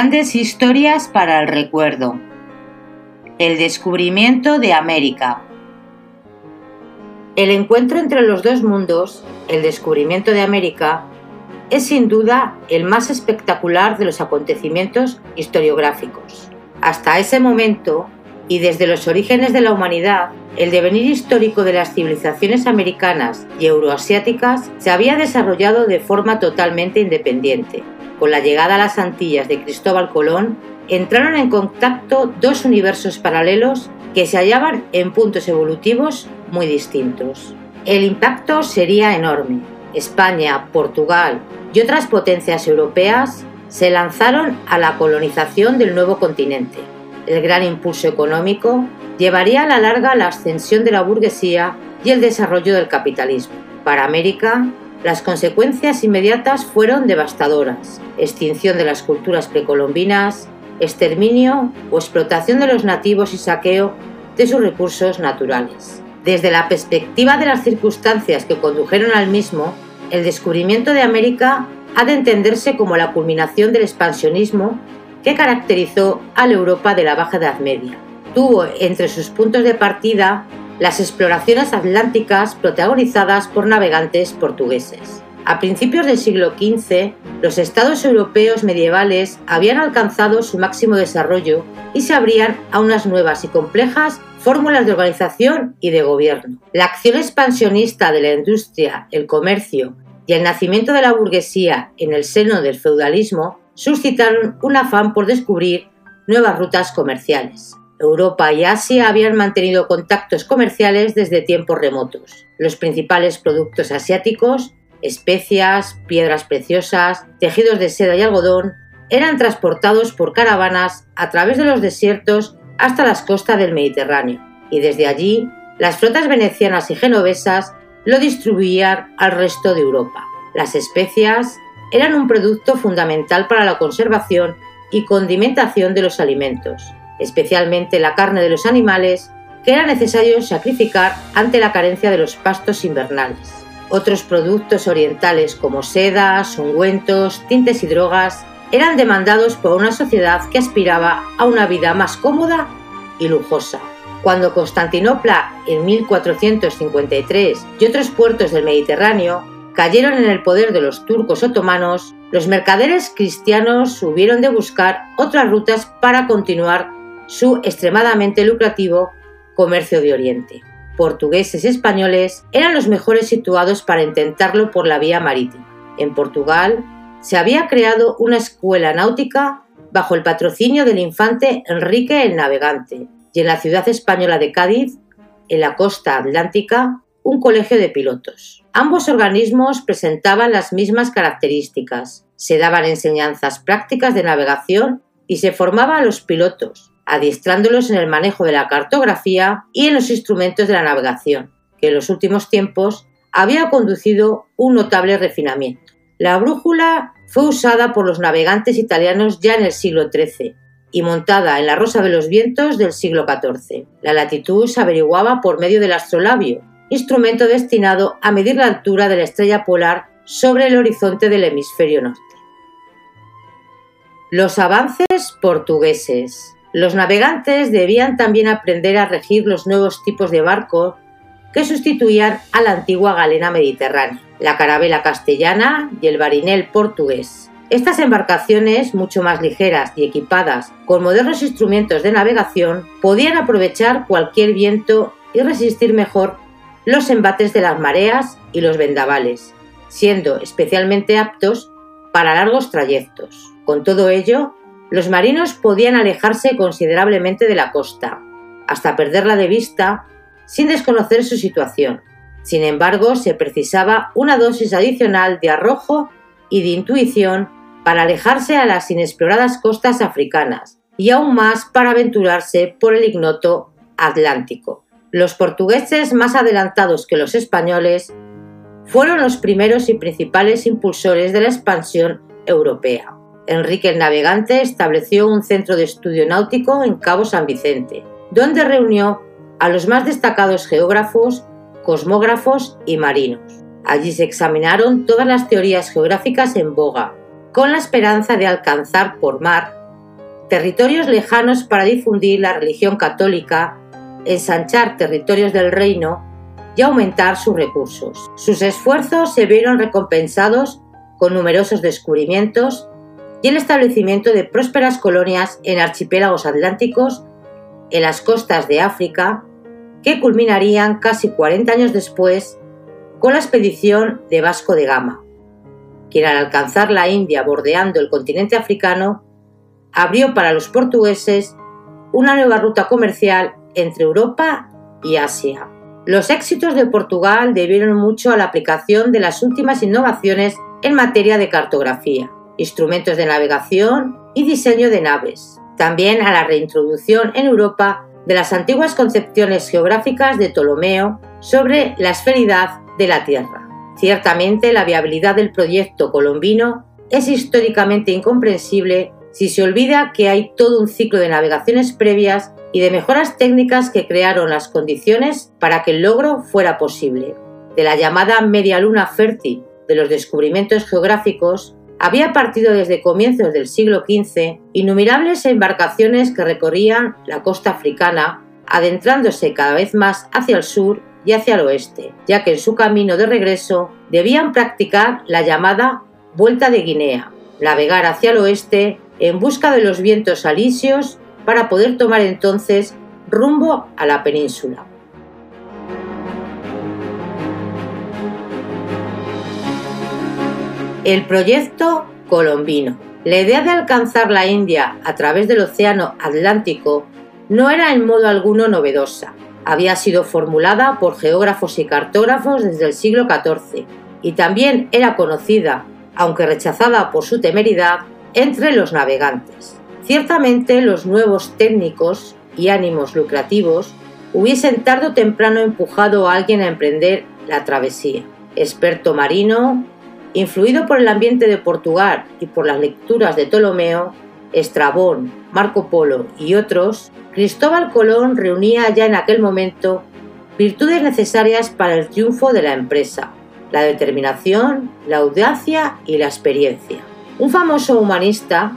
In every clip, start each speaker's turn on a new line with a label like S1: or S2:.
S1: Grandes historias para el recuerdo. El descubrimiento de América. El encuentro entre los dos mundos, el descubrimiento de América, es sin duda el más espectacular de los acontecimientos historiográficos. Hasta ese momento, y desde los orígenes de la humanidad, el devenir histórico de las civilizaciones americanas y euroasiáticas se había desarrollado de forma totalmente independiente. Con la llegada a las Antillas de Cristóbal Colón, entraron en contacto dos universos paralelos que se hallaban en puntos evolutivos muy distintos. El impacto sería enorme. España, Portugal y otras potencias europeas se lanzaron a la colonización del nuevo continente el gran impulso económico llevaría a la larga la ascensión de la burguesía y el desarrollo del capitalismo. Para América, las consecuencias inmediatas fueron devastadoras. Extinción de las culturas precolombinas, exterminio o explotación de los nativos y saqueo de sus recursos naturales. Desde la perspectiva de las circunstancias que condujeron al mismo, el descubrimiento de América ha de entenderse como la culminación del expansionismo que caracterizó a la Europa de la Baja Edad Media. Tuvo entre sus puntos de partida las exploraciones atlánticas protagonizadas por navegantes portugueses. A principios del siglo XV, los estados europeos medievales habían alcanzado su máximo desarrollo y se abrían a unas nuevas y complejas fórmulas de organización y de gobierno. La acción expansionista de la industria, el comercio y el nacimiento de la burguesía en el seno del feudalismo suscitaron un afán por descubrir nuevas rutas comerciales. Europa y Asia habían mantenido contactos comerciales desde tiempos remotos. Los principales productos asiáticos, especias, piedras preciosas, tejidos de seda y algodón, eran transportados por caravanas a través de los desiertos hasta las costas del Mediterráneo, y desde allí las flotas venecianas y genovesas lo distribuían al resto de Europa. Las especias, eran un producto fundamental para la conservación y condimentación de los alimentos, especialmente la carne de los animales que era necesario sacrificar ante la carencia de los pastos invernales. Otros productos orientales como sedas, ungüentos, tintes y drogas eran demandados por una sociedad que aspiraba a una vida más cómoda y lujosa. Cuando Constantinopla en 1453 y otros puertos del Mediterráneo cayeron en el poder de los turcos otomanos, los mercaderes cristianos hubieron de buscar otras rutas para continuar su extremadamente lucrativo comercio de Oriente. Portugueses y españoles eran los mejores situados para intentarlo por la vía marítima. En Portugal se había creado una escuela náutica bajo el patrocinio del infante Enrique el Navegante y en la ciudad española de Cádiz, en la costa atlántica, un colegio de pilotos. Ambos organismos presentaban las mismas características. Se daban enseñanzas prácticas de navegación y se formaba a los pilotos, adiestrándolos en el manejo de la cartografía y en los instrumentos de la navegación, que en los últimos tiempos había conducido un notable refinamiento. La brújula fue usada por los navegantes italianos ya en el siglo XIII y montada en la rosa de los vientos del siglo XIV. La latitud se averiguaba por medio del astrolabio, instrumento destinado a medir la altura de la estrella polar sobre el horizonte del hemisferio norte. Los avances portugueses. Los navegantes debían también aprender a regir los nuevos tipos de barcos que sustituían a la antigua galena mediterránea, la carabela castellana y el barinel portugués. Estas embarcaciones, mucho más ligeras y equipadas con modernos instrumentos de navegación, podían aprovechar cualquier viento y resistir mejor los embates de las mareas y los vendavales, siendo especialmente aptos para largos trayectos. Con todo ello, los marinos podían alejarse considerablemente de la costa, hasta perderla de vista sin desconocer su situación. Sin embargo, se precisaba una dosis adicional de arrojo y de intuición para alejarse a las inexploradas costas africanas y aún más para aventurarse por el ignoto Atlántico. Los portugueses, más adelantados que los españoles, fueron los primeros y principales impulsores de la expansión europea. Enrique el Navegante estableció un centro de estudio náutico en Cabo San Vicente, donde reunió a los más destacados geógrafos, cosmógrafos y marinos. Allí se examinaron todas las teorías geográficas en boga con la esperanza de alcanzar por mar territorios lejanos para difundir la religión católica, ensanchar territorios del reino y aumentar sus recursos. Sus esfuerzos se vieron recompensados con numerosos descubrimientos y el establecimiento de prósperas colonias en archipiélagos atlánticos, en las costas de África, que culminarían casi 40 años después con la expedición de Vasco de Gama, quien al alcanzar la India bordeando el continente africano, abrió para los portugueses una nueva ruta comercial entre Europa y Asia. Los éxitos de Portugal debieron mucho a la aplicación de las últimas innovaciones en materia de cartografía, instrumentos de navegación y diseño de naves. También a la reintroducción en Europa de las antiguas concepciones geográficas de Ptolomeo sobre la esferidad de la Tierra. Ciertamente la viabilidad del proyecto colombino es históricamente incomprensible si se olvida que hay todo un ciclo de navegaciones previas y de mejoras técnicas que crearon las condiciones para que el logro fuera posible. De la llamada media luna fértil de los descubrimientos geográficos, había partido desde comienzos del siglo XV innumerables embarcaciones que recorrían la costa africana, adentrándose cada vez más hacia el sur y hacia el oeste, ya que en su camino de regreso debían practicar la llamada Vuelta de Guinea, navegar hacia el oeste en busca de los vientos alisios para poder tomar entonces rumbo a la península. El proyecto colombino. La idea de alcanzar la India a través del Océano Atlántico no era en modo alguno novedosa. Había sido formulada por geógrafos y cartógrafos desde el siglo XIV y también era conocida, aunque rechazada por su temeridad, entre los navegantes. Ciertamente los nuevos técnicos y ánimos lucrativos hubiesen tarde o temprano empujado a alguien a emprender la travesía. Experto marino, influido por el ambiente de Portugal y por las lecturas de Ptolomeo, Estrabón, Marco Polo y otros, Cristóbal Colón reunía ya en aquel momento virtudes necesarias para el triunfo de la empresa, la determinación, la audacia y la experiencia. Un famoso humanista,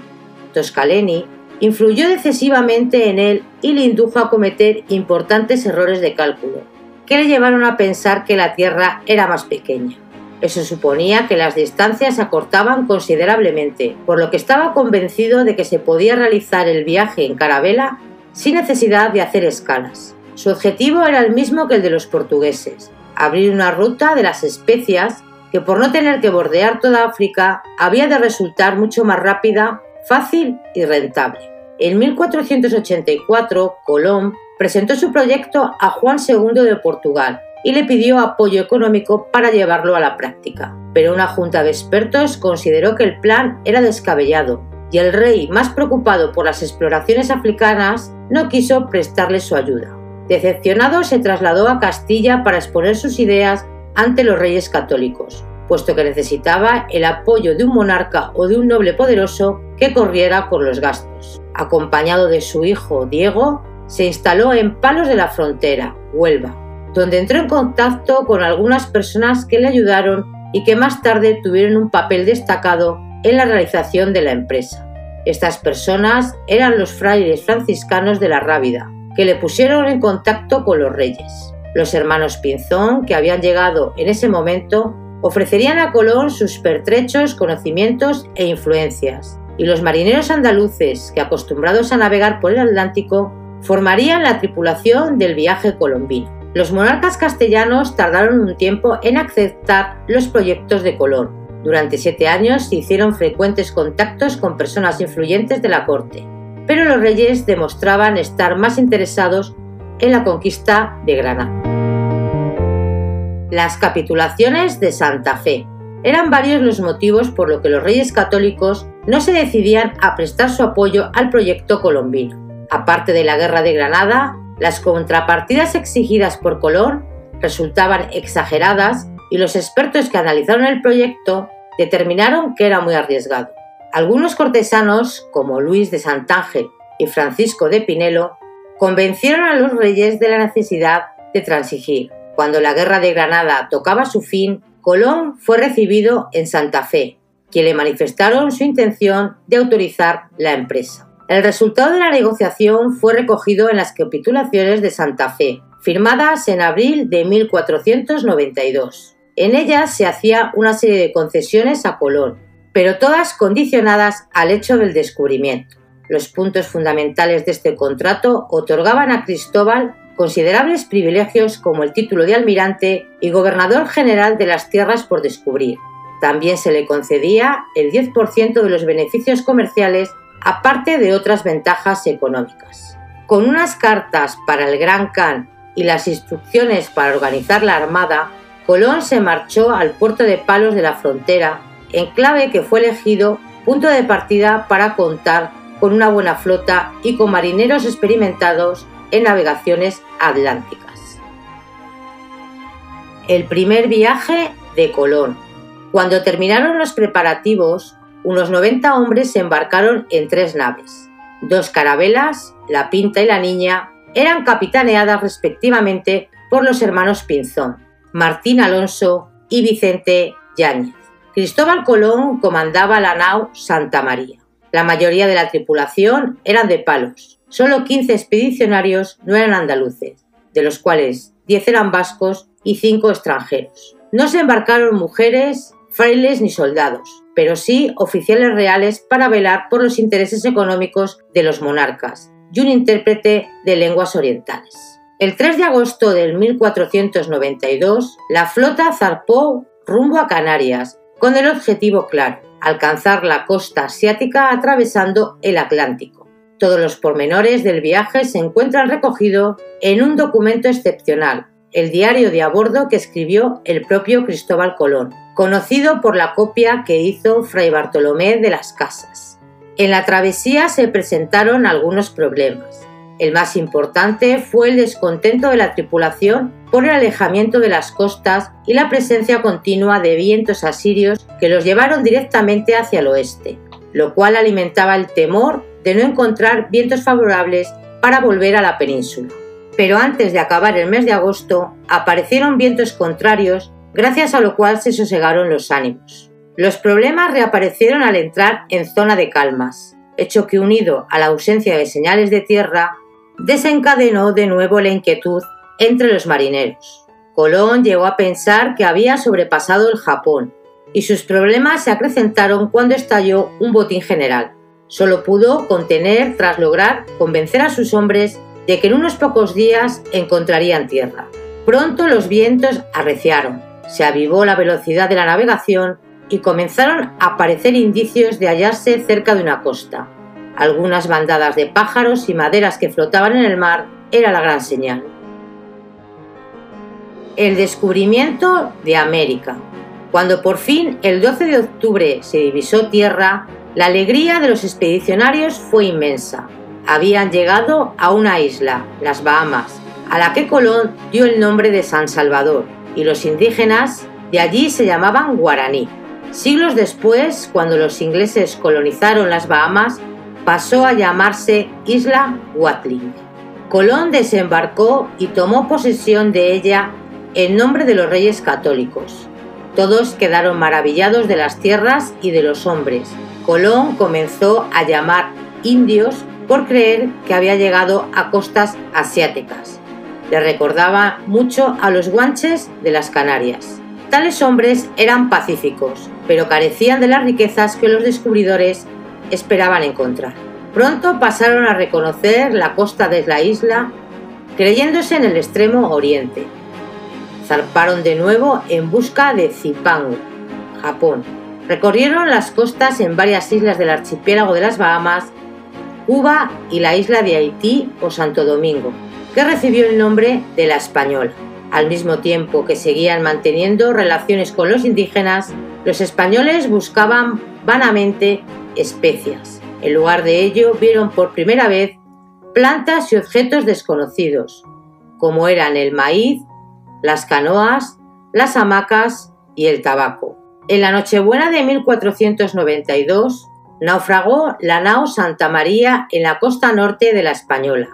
S1: Toscaleni, influyó decisivamente en él y le indujo a cometer importantes errores de cálculo, que le llevaron a pensar que la Tierra era más pequeña. Eso suponía que las distancias se acortaban considerablemente, por lo que estaba convencido de que se podía realizar el viaje en carabela sin necesidad de hacer escalas. Su objetivo era el mismo que el de los portugueses, abrir una ruta de las especias que por no tener que bordear toda África había de resultar mucho más rápida, fácil y rentable. En 1484, Colón presentó su proyecto a Juan II de Portugal y le pidió apoyo económico para llevarlo a la práctica. Pero una junta de expertos consideró que el plan era descabellado y el rey, más preocupado por las exploraciones africanas, no quiso prestarle su ayuda. Decepcionado, se trasladó a Castilla para exponer sus ideas ante los reyes católicos, puesto que necesitaba el apoyo de un monarca o de un noble poderoso que corriera por los gastos. Acompañado de su hijo Diego, se instaló en Palos de la Frontera, Huelva, donde entró en contacto con algunas personas que le ayudaron y que más tarde tuvieron un papel destacado en la realización de la empresa. Estas personas eran los frailes franciscanos de la Rábida, que le pusieron en contacto con los reyes. Los hermanos Pinzón, que habían llegado en ese momento, ofrecerían a Colón sus pertrechos conocimientos e influencias, y los marineros andaluces, que acostumbrados a navegar por el Atlántico, formarían la tripulación del viaje colombino. Los monarcas castellanos tardaron un tiempo en aceptar los proyectos de Colón. Durante siete años se hicieron frecuentes contactos con personas influyentes de la corte, pero los reyes demostraban estar más interesados en la conquista de Granada. Las capitulaciones de Santa Fe. Eran varios los motivos por los que los reyes católicos no se decidían a prestar su apoyo al proyecto colombino. Aparte de la guerra de Granada, las contrapartidas exigidas por Colón resultaban exageradas y los expertos que analizaron el proyecto determinaron que era muy arriesgado. Algunos cortesanos, como Luis de Santángel y Francisco de Pinelo, convencieron a los reyes de la necesidad de transigir. Cuando la guerra de Granada tocaba su fin, Colón fue recibido en Santa Fe, quien le manifestaron su intención de autorizar la empresa. El resultado de la negociación fue recogido en las capitulaciones de Santa Fe, firmadas en abril de 1492. En ellas se hacía una serie de concesiones a Colón, pero todas condicionadas al hecho del descubrimiento. Los puntos fundamentales de este contrato otorgaban a Cristóbal considerables privilegios como el título de almirante y gobernador general de las tierras por descubrir. También se le concedía el 10% de los beneficios comerciales, aparte de otras ventajas económicas. Con unas cartas para el Gran Khan y las instrucciones para organizar la armada, Colón se marchó al puerto de Palos de la Frontera, enclave que fue elegido punto de partida para contar con una buena flota y con marineros experimentados en navegaciones atlánticas. El primer viaje de Colón. Cuando terminaron los preparativos, unos 90 hombres se embarcaron en tres naves. Dos carabelas, la Pinta y la Niña, eran capitaneadas respectivamente por los hermanos Pinzón, Martín Alonso y Vicente Yáñez. Cristóbal Colón comandaba la nao Santa María. La mayoría de la tripulación eran de palos, Solo 15 expedicionarios no eran andaluces, de los cuales 10 eran vascos y 5 extranjeros. No se embarcaron mujeres, frailes ni soldados, pero sí oficiales reales para velar por los intereses económicos de los monarcas y un intérprete de lenguas orientales. El 3 de agosto del 1492, la flota zarpó rumbo a Canarias con el objetivo claro, alcanzar la costa asiática atravesando el Atlántico. Todos los pormenores del viaje se encuentran recogidos en un documento excepcional, el diario de a bordo que escribió el propio Cristóbal Colón, conocido por la copia que hizo Fray Bartolomé de las Casas. En la travesía se presentaron algunos problemas. El más importante fue el descontento de la tripulación por el alejamiento de las costas y la presencia continua de vientos asirios que los llevaron directamente hacia el oeste, lo cual alimentaba el temor de no encontrar vientos favorables para volver a la península. Pero antes de acabar el mes de agosto aparecieron vientos contrarios, gracias a lo cual se sosegaron los ánimos. Los problemas reaparecieron al entrar en zona de calmas, hecho que unido a la ausencia de señales de tierra, desencadenó de nuevo la inquietud entre los marineros. Colón llegó a pensar que había sobrepasado el Japón, y sus problemas se acrecentaron cuando estalló un botín general. Solo pudo contener tras lograr convencer a sus hombres de que en unos pocos días encontrarían tierra. Pronto los vientos arreciaron, se avivó la velocidad de la navegación y comenzaron a aparecer indicios de hallarse cerca de una costa. Algunas bandadas de pájaros y maderas que flotaban en el mar era la gran señal. El descubrimiento de América. Cuando por fin el 12 de octubre se divisó tierra, la alegría de los expedicionarios fue inmensa. Habían llegado a una isla, las Bahamas, a la que Colón dio el nombre de San Salvador, y los indígenas de allí se llamaban guaraní. Siglos después, cuando los ingleses colonizaron las Bahamas, pasó a llamarse Isla Watling. Colón desembarcó y tomó posesión de ella en nombre de los reyes católicos. Todos quedaron maravillados de las tierras y de los hombres, Colón comenzó a llamar indios por creer que había llegado a costas asiáticas. Le recordaba mucho a los guanches de las Canarias. Tales hombres eran pacíficos, pero carecían de las riquezas que los descubridores esperaban encontrar. Pronto pasaron a reconocer la costa de la isla, creyéndose en el extremo oriente. Zarparon de nuevo en busca de Zipangu, Japón, Recorrieron las costas en varias islas del archipiélago de las Bahamas, Cuba y la isla de Haití o Santo Domingo, que recibió el nombre de la Española. Al mismo tiempo que seguían manteniendo relaciones con los indígenas, los españoles buscaban vanamente especias. En lugar de ello, vieron por primera vez plantas y objetos desconocidos, como eran el maíz, las canoas, las hamacas y el tabaco. En la Nochebuena de 1492 naufragó la nao Santa María en la costa norte de la Española.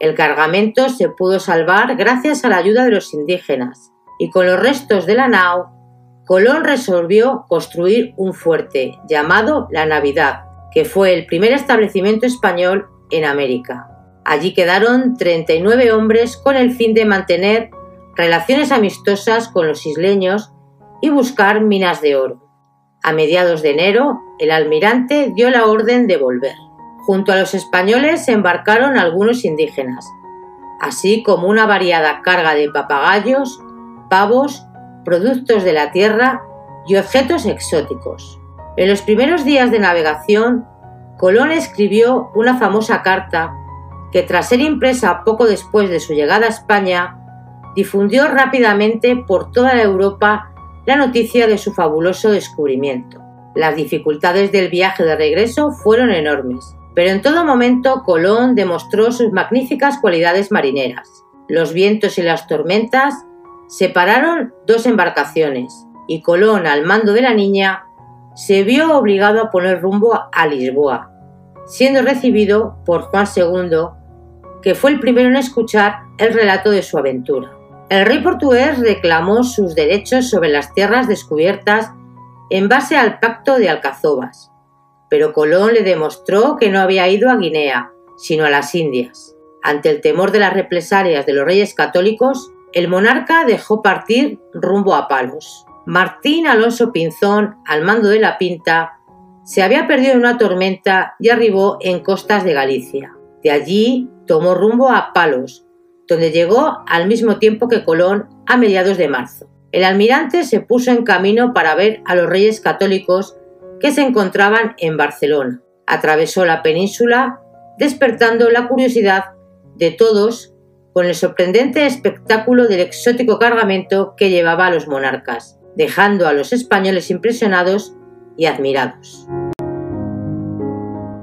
S1: El cargamento se pudo salvar gracias a la ayuda de los indígenas y con los restos de la nao Colón resolvió construir un fuerte llamado La Navidad, que fue el primer establecimiento español en América. Allí quedaron 39 hombres con el fin de mantener relaciones amistosas con los isleños y buscar minas de oro. A mediados de enero, el almirante dio la orden de volver. Junto a los españoles se embarcaron algunos indígenas, así como una variada carga de papagayos, pavos, productos de la tierra y objetos exóticos. En los primeros días de navegación, Colón escribió una famosa carta que tras ser impresa poco después de su llegada a España, difundió rápidamente por toda Europa la noticia de su fabuloso descubrimiento. Las dificultades del viaje de regreso fueron enormes, pero en todo momento Colón demostró sus magníficas cualidades marineras. Los vientos y las tormentas separaron dos embarcaciones y Colón, al mando de la niña, se vio obligado a poner rumbo a Lisboa, siendo recibido por Juan II, que fue el primero en escuchar el relato de su aventura. El rey portugués reclamó sus derechos sobre las tierras descubiertas en base al pacto de Alcazobas, pero Colón le demostró que no había ido a Guinea, sino a las Indias. Ante el temor de las represalias de los reyes católicos, el monarca dejó partir rumbo a Palos. Martín Alonso Pinzón, al mando de la Pinta, se había perdido en una tormenta y arribó en costas de Galicia. De allí tomó rumbo a Palos, donde llegó al mismo tiempo que Colón a mediados de marzo. El almirante se puso en camino para ver a los reyes católicos que se encontraban en Barcelona. Atravesó la península, despertando la curiosidad de todos con el sorprendente espectáculo del exótico cargamento que llevaba a los monarcas, dejando a los españoles impresionados y admirados.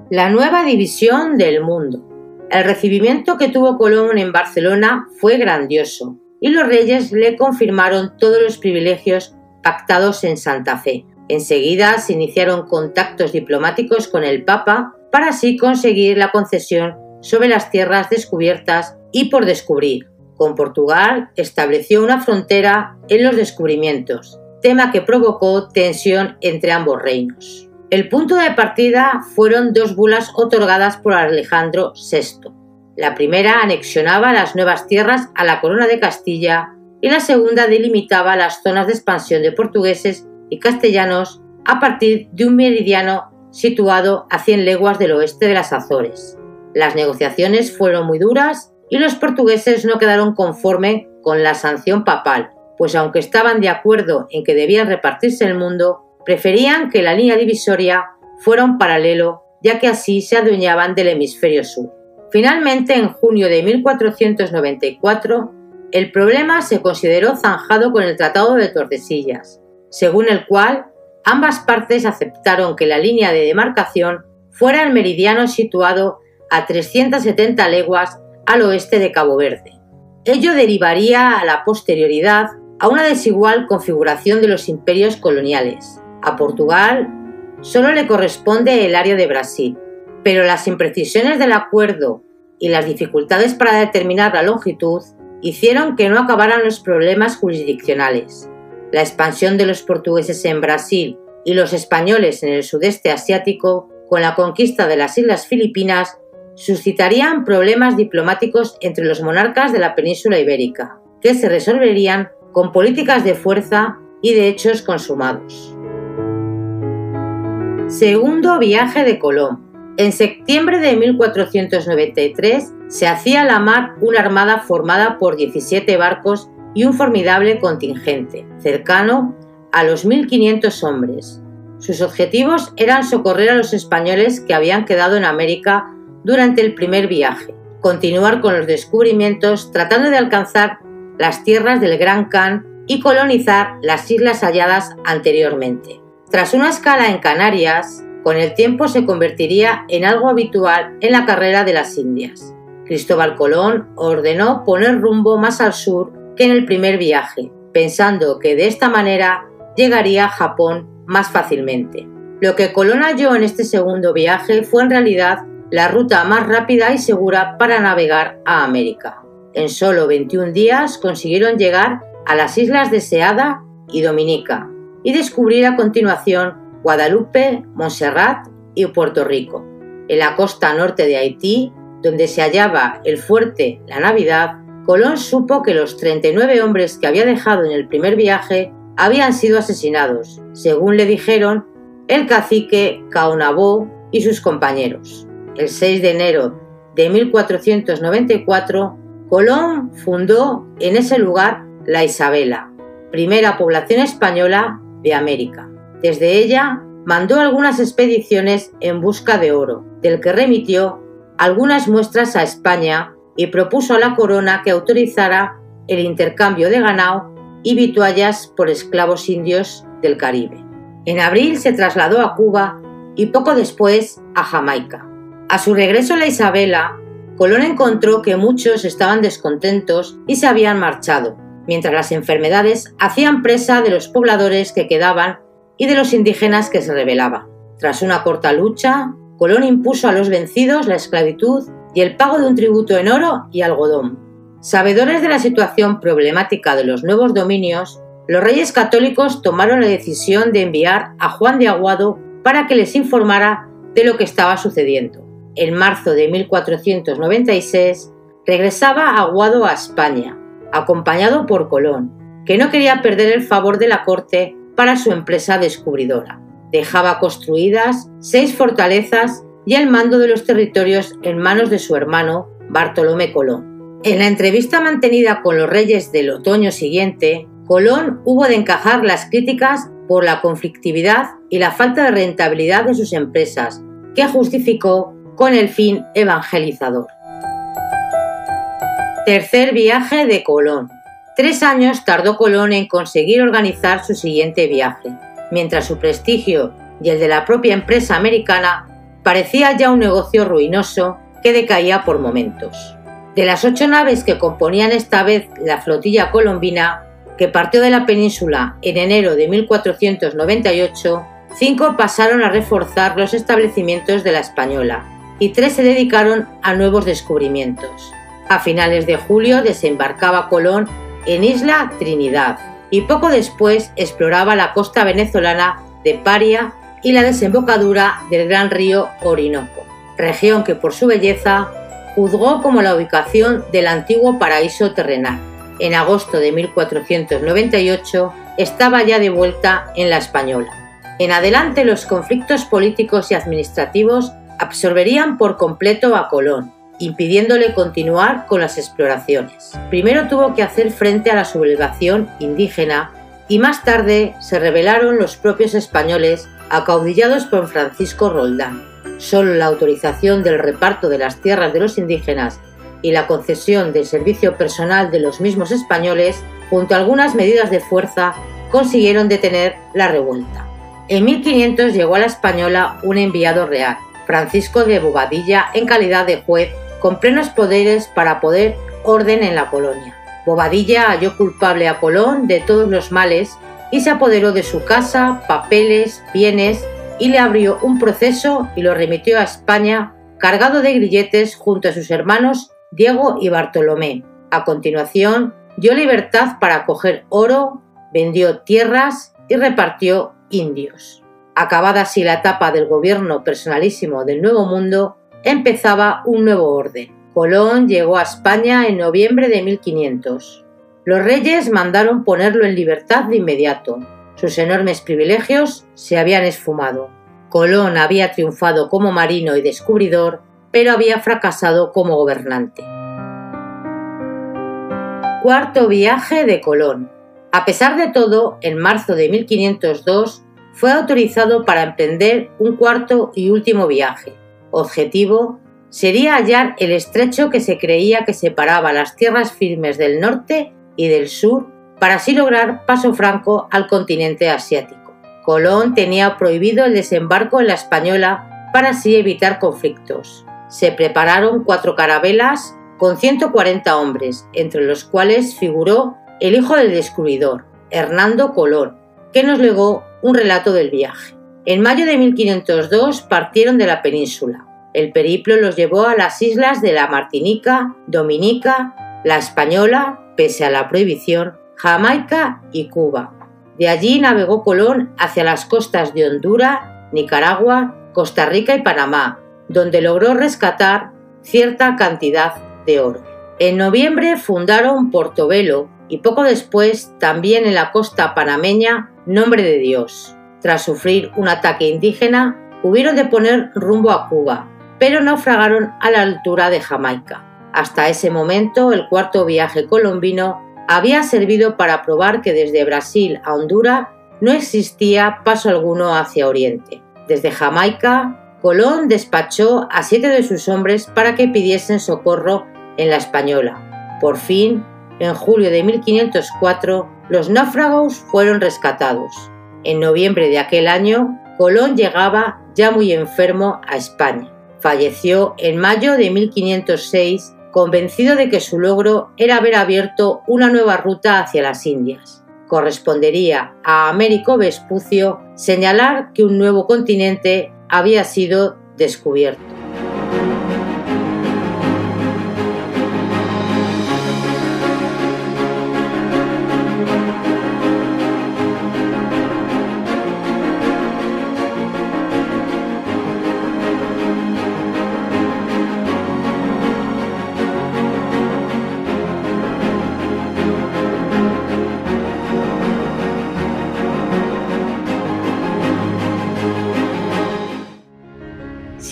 S1: La nueva división del mundo. El recibimiento que tuvo Colón en Barcelona fue grandioso y los reyes le confirmaron todos los privilegios pactados en Santa Fe. Enseguida se iniciaron contactos diplomáticos con el Papa para así conseguir la concesión sobre las tierras descubiertas y por descubrir. Con Portugal estableció una frontera en los descubrimientos, tema que provocó tensión entre ambos reinos. El punto de partida fueron dos bulas otorgadas por Alejandro VI. La primera anexionaba las nuevas tierras a la corona de Castilla y la segunda delimitaba las zonas de expansión de portugueses y castellanos a partir de un meridiano situado a 100 leguas del oeste de las Azores. Las negociaciones fueron muy duras y los portugueses no quedaron conforme con la sanción papal, pues aunque estaban de acuerdo en que debían repartirse el mundo, preferían que la línea divisoria fuera un paralelo, ya que así se adueñaban del hemisferio sur. Finalmente, en junio de 1494, el problema se consideró zanjado con el Tratado de Tordesillas, según el cual ambas partes aceptaron que la línea de demarcación fuera el meridiano situado a 370 leguas al oeste de Cabo Verde. Ello derivaría a la posterioridad a una desigual configuración de los imperios coloniales, a Portugal solo le corresponde el área de Brasil, pero las imprecisiones del acuerdo y las dificultades para determinar la longitud hicieron que no acabaran los problemas jurisdiccionales. La expansión de los portugueses en Brasil y los españoles en el sudeste asiático, con la conquista de las Islas Filipinas, suscitarían problemas diplomáticos entre los monarcas de la península ibérica, que se resolverían con políticas de fuerza y de hechos consumados. Segundo viaje de Colón. En septiembre de 1493 se hacía a la mar una armada formada por 17 barcos y un formidable contingente, cercano a los 1.500 hombres. Sus objetivos eran socorrer a los españoles que habían quedado en América durante el primer viaje, continuar con los descubrimientos tratando de alcanzar las tierras del Gran Khan y colonizar las islas halladas anteriormente. Tras una escala en Canarias, con el tiempo se convertiría en algo habitual en la carrera de las Indias. Cristóbal Colón ordenó poner rumbo más al sur que en el primer viaje, pensando que de esta manera llegaría a Japón más fácilmente. Lo que Colón halló en este segundo viaje fue en realidad la ruta más rápida y segura para navegar a América. En solo 21 días consiguieron llegar a las islas de Seada y Dominica, y descubrir a continuación Guadalupe, Montserrat y Puerto Rico. En la costa norte de Haití, donde se hallaba el fuerte La Navidad, Colón supo que los 39 hombres que había dejado en el primer viaje habían sido asesinados, según le dijeron el cacique Caonabó y sus compañeros. El 6 de enero de 1494, Colón fundó en ese lugar la Isabela, primera población española de América. Desde ella mandó algunas expediciones en busca de oro, del que remitió algunas muestras a España y propuso a la corona que autorizara el intercambio de ganado y vituallas por esclavos indios del Caribe. En abril se trasladó a Cuba y poco después a Jamaica. A su regreso a la Isabela, Colón encontró que muchos estaban descontentos y se habían marchado, mientras las enfermedades hacían presa de los pobladores que quedaban y de los indígenas que se rebelaban. Tras una corta lucha, Colón impuso a los vencidos la esclavitud y el pago de un tributo en oro y algodón. Sabedores de la situación problemática de los nuevos dominios, los reyes católicos tomaron la decisión de enviar a Juan de Aguado para que les informara de lo que estaba sucediendo. En marzo de 1496 regresaba Aguado a España, acompañado por Colón, que no quería perder el favor de la corte para su empresa descubridora. Dejaba construidas seis fortalezas y el mando de los territorios en manos de su hermano Bartolomé Colón. En la entrevista mantenida con los reyes del otoño siguiente, Colón hubo de encajar las críticas por la conflictividad y la falta de rentabilidad de sus empresas, que justificó con el fin evangelizador. Tercer viaje de Colón. Tres años tardó Colón en conseguir organizar su siguiente viaje, mientras su prestigio y el de la propia empresa americana parecía ya un negocio ruinoso que decaía por momentos. De las ocho naves que componían esta vez la flotilla colombina, que partió de la península en enero de 1498, cinco pasaron a reforzar los establecimientos de la española y tres se dedicaron a nuevos descubrimientos. A finales de julio desembarcaba Colón en Isla Trinidad y poco después exploraba la costa venezolana de Paria y la desembocadura del gran río Orinoco, región que por su belleza juzgó como la ubicación del antiguo paraíso terrenal. En agosto de 1498 estaba ya de vuelta en la Española. En adelante los conflictos políticos y administrativos absorberían por completo a Colón, impidiéndole continuar con las exploraciones. Primero tuvo que hacer frente a la sublevación indígena y más tarde se rebelaron los propios españoles acaudillados por Francisco Roldán. Solo la autorización del reparto de las tierras de los indígenas y la concesión del servicio personal de los mismos españoles, junto a algunas medidas de fuerza, consiguieron detener la revuelta. En 1500 llegó a la española un enviado real, Francisco de Bobadilla, en calidad de juez con plenos poderes para poder orden en la colonia. Bobadilla halló culpable a Colón de todos los males y se apoderó de su casa, papeles, bienes y le abrió un proceso y lo remitió a España cargado de grilletes junto a sus hermanos Diego y Bartolomé. A continuación, dio libertad para coger oro, vendió tierras y repartió indios. Acabada así la etapa del gobierno personalísimo del Nuevo Mundo, empezaba un nuevo orden. Colón llegó a España en noviembre de 1500. Los reyes mandaron ponerlo en libertad de inmediato. Sus enormes privilegios se habían esfumado. Colón había triunfado como marino y descubridor, pero había fracasado como gobernante. Cuarto viaje de Colón. A pesar de todo, en marzo de 1502 fue autorizado para emprender un cuarto y último viaje, objetivo sería hallar el estrecho que se creía que separaba las tierras firmes del norte y del sur para así lograr paso franco al continente asiático. Colón tenía prohibido el desembarco en la Española para así evitar conflictos. Se prepararon cuatro carabelas con 140 hombres, entre los cuales figuró el hijo del descubridor, Hernando Colón, que nos legó un relato del viaje. En mayo de 1502 partieron de la península. El periplo los llevó a las islas de la Martinica, Dominica, la Española, pese a la prohibición, Jamaica y Cuba. De allí navegó Colón hacia las costas de Honduras, Nicaragua, Costa Rica y Panamá, donde logró rescatar cierta cantidad de oro. En noviembre fundaron Portobelo y poco después también en la costa panameña Nombre de Dios. Tras sufrir un ataque indígena, hubieron de poner rumbo a Cuba, pero naufragaron a la altura de Jamaica. Hasta ese momento, el cuarto viaje colombino había servido para probar que desde Brasil a Honduras no existía paso alguno hacia Oriente. Desde Jamaica, Colón despachó a siete de sus hombres para que pidiesen socorro en la Española. Por fin, en julio de 1504, los náufragos fueron rescatados. En noviembre de aquel año, Colón llegaba ya muy enfermo a España. Falleció en mayo de 1506 convencido de que su logro era haber abierto una nueva ruta hacia las Indias. Correspondería a Américo Vespucio señalar que un nuevo continente había sido descubierto.